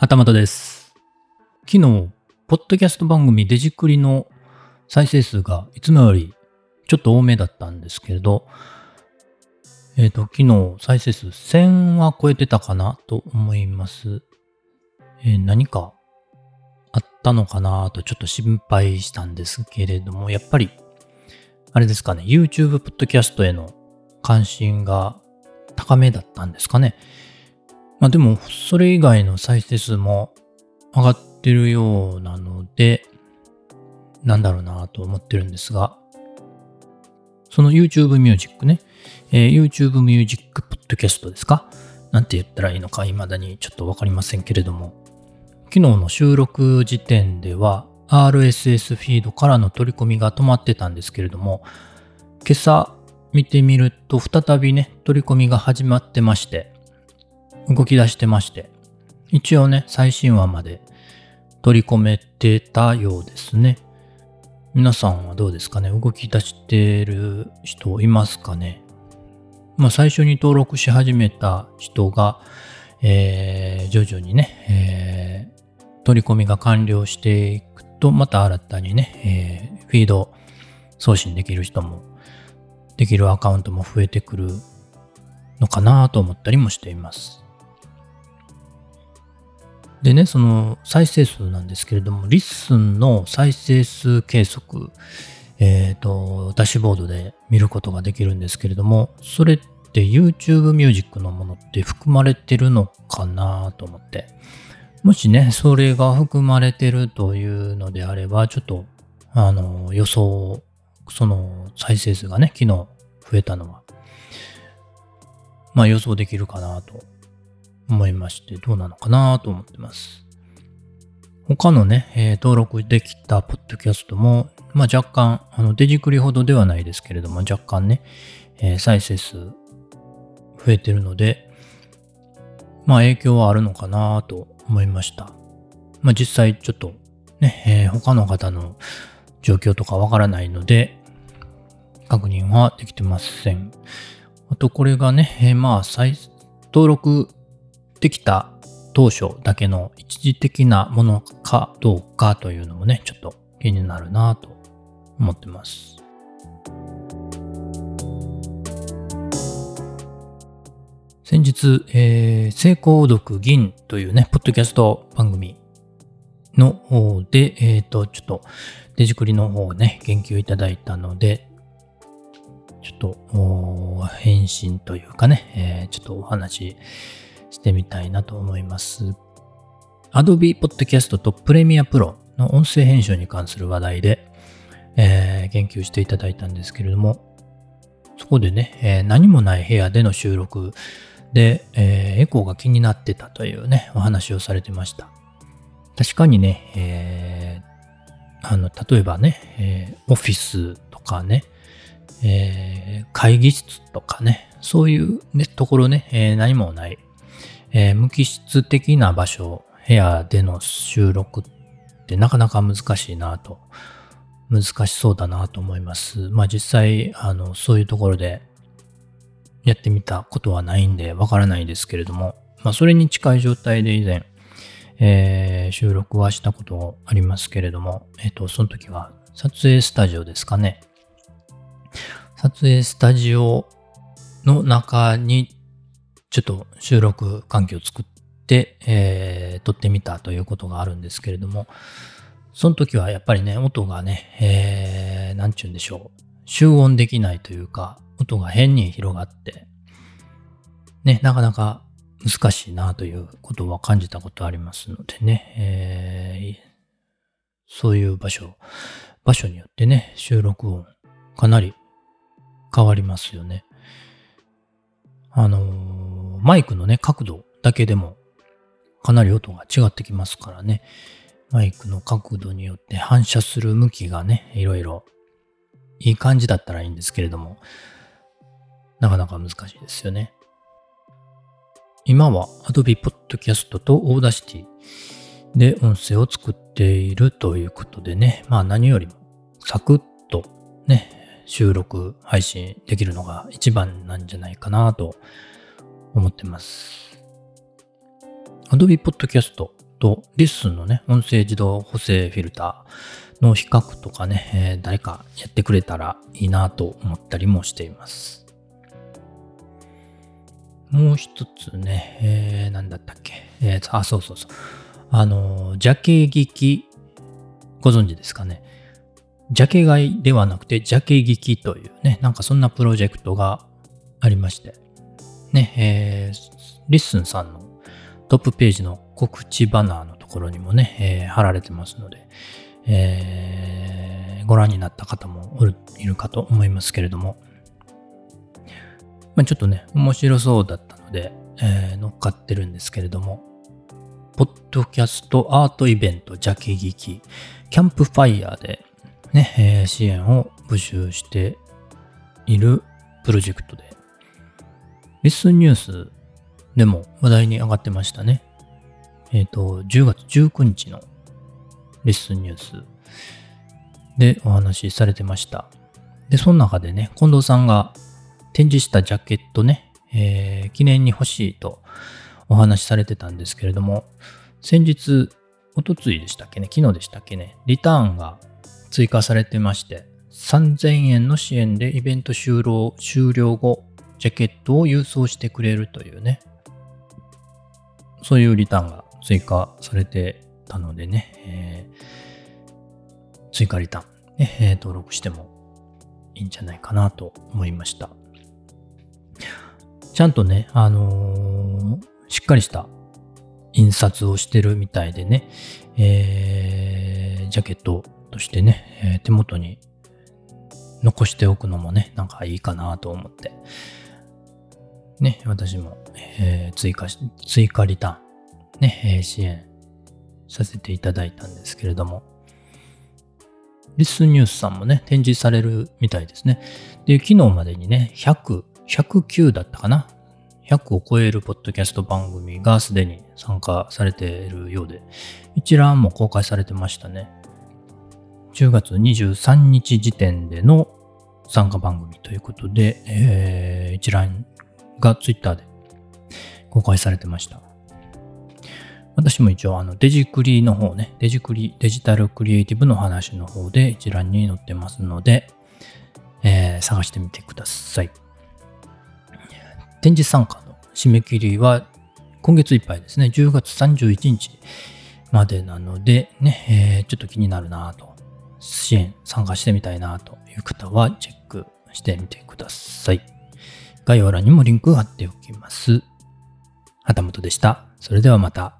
はたまたです。昨日、ポッドキャスト番組デジクリの再生数がいつもよりちょっと多めだったんですけれど、えっ、と、昨日再生数1000は超えてたかなと思います。えー何かあったのかなとちょっと心配したんですけれども、やっぱり、あれですかね、YouTube ポッドキャストへの関心が高めだったんですかね。まあでも、それ以外の再生数も上がってるようなので、なんだろうなと思ってるんですが、その YouTube Music ね、えー YouTube Music Podcast ですか？なんて言ったらいいのか未だにちょっとわかりませんけれども、昨日の収録時点では RSS フィードからの取り込みが止まってたんですけれども、今朝見てみると再びね、取り込みが始まってまして、動き出してまして、一応ね、最新話まで取り込めてたようですね。皆さんはどうですかね？動き出してる人いますかね？まあ最初に登録し始めた人が、えー徐々にね、えー取り込みが完了していくと、また新たにね、えーフィード送信できる人も、できるアカウントも増えてくるのかなと思ったりもしています。でね、その再生数なんですけれども、 LISTEN の再生数計測、えっ、と、ダッシュボードで見ることができるんですけれども、それって YouTube Music のものって含まれてるのかなと思って。もしね、それが含まれてるというのであれば、ちょっと、あの、予想、その再生数がね、昨日増えたのは、まあ予想できるかなと思いまして、どうなのかなと思ってます。他のね、えー登録できたポッドキャストも、まあ若干、あの、デジクリほどではないですけれども、若干ね、えー再生数増えてるので、まあ影響はあるのかなと思いました。まあ実際ちょっとね、えー他の方の状況とかわからないので、確認はできてません。あとこれがね、えーまあ再登録できた当初だけの一時的なものかどうかというのもね、ちょっと気になるなと思ってます。先日、えー、成功読銀というね、ポッドキャスト番組の方で、えっ、と、ちょっとデジクリの方をね、言及いただいたので、ちょっと、返信というかね、えーちょっとお話ししてみたいなと思います。Adobe Podcast と Premiere Pro の音声編集に関する話題で、えー言及していただいたんですけれども、そこでね、えー何もない部屋での収録で、えーエコーが気になってたというね、お話をされてました。確かにね、えーあの、例えばね、えオフィスとかね、え会議室とかね、そういう、ね、ところね、え何もない、えー無機質的な場所、部屋での収録ってなかなか難しいなと、難しそうだなと思います。まあ実際、あの、そういうところでやってみたことはないんでわからないですけれども、まあそれに近い状態で以前、えー収録はしたことありますけれども、えっ、と、その時は撮影スタジオですかね。撮影スタジオの中にちょっと収録環境を作って、えー撮ってみたということがあるんですけれども、その時はやっぱりね、音がね、えー、なんちゅうんでしょう。集音できないというか、音が変に広がって、ね、なかなか難しいなということは感じたことありますのでね、えーそういう場所、場所によってね、収録音かなり変わりますよね。あのーマイクのね、角度だけでもかなり音が違ってきますからね。マイクの角度によって反射する向きがね、いろいろいい感じだったらいいんですけれども、なかなか難しいですよね。今は Adobe Podcast と Audacity で音声を作っているということでね、まあ何よりもサクッとね、収録配信できるのが一番なんじゃないかなと思ってます。Adobe Podcast と LISTEN のね、音声自動補正フィルターの比較とかね、えー、誰かやってくれたらいいなと思ったりもしています。もう一つね、えー、なんだったっけ？えー、あ、そうそうそう。あの、ジャケ聞き、ご存知ですかね？ジャケ買いではなくて、ジャケ聞きというね、なんかそんなプロジェクトがありまして。ね、えー、 LISTEN さんのトップページの告知バナーのところにもね、えー、貼られてますので、えー、ご覧になった方もいるかと思いますけれども、まあ、ちょっとね、面白そうだったので、えー、乗っかってるんですけれども、ポッドキャストアートイベントジャケ聞き、キャンプファイヤーでね、えー、支援を募集しているプロジェクトで、リスンニュースでも話題に上がってましたね。えっ、ー、と、10月19日のリッスンニュースでお話しされてました。で、その中でね、近藤さんが展示したジャケットね、えー、記念に欲しいとお話しされてたんですけれども、先日、おとついでしたっけね、昨日でしたっけね、リターンが追加されてまして、3000円の支援でイベント終了終了後、ジャケットを郵送してくれるというね、そういうリターンが追加されてたのでね、えー、追加リターン、ね、えー、登録してもいいんじゃないかなと思いました。ちゃんとね、あのー、しっかりした印刷をしてるみたいでね、えー、ジャケットとしてね、え、手元に残しておくのもね、なんかいいかなと思って、ね、私も、えー、追加し、追加リターン、ね、えー、支援させていただいたんですけれども、リスニュースさんもね、展示されるみたいですね。で、昨日までにね、100、109だったかな ?100 を超えるポッドキャスト番組がすでに参加されているようで、一覧も公開されてましたね。10月23日時点での参加番組ということで、えー、一覧が Twitter で公開されてました。私も一応あのデジクリの方ね、デジクリ、デジタルクリエイティブの話の方で一覧に載ってますので、えー、探してみてください。展示参加の締め切りは今月いっぱいですね、10月31日までなので、ね、えー、ちょっと気になるなと、支援参加してみたいなという方はチェックしてみてください。概要欄にもリンク貼っておきます。旗本でした。それではまた。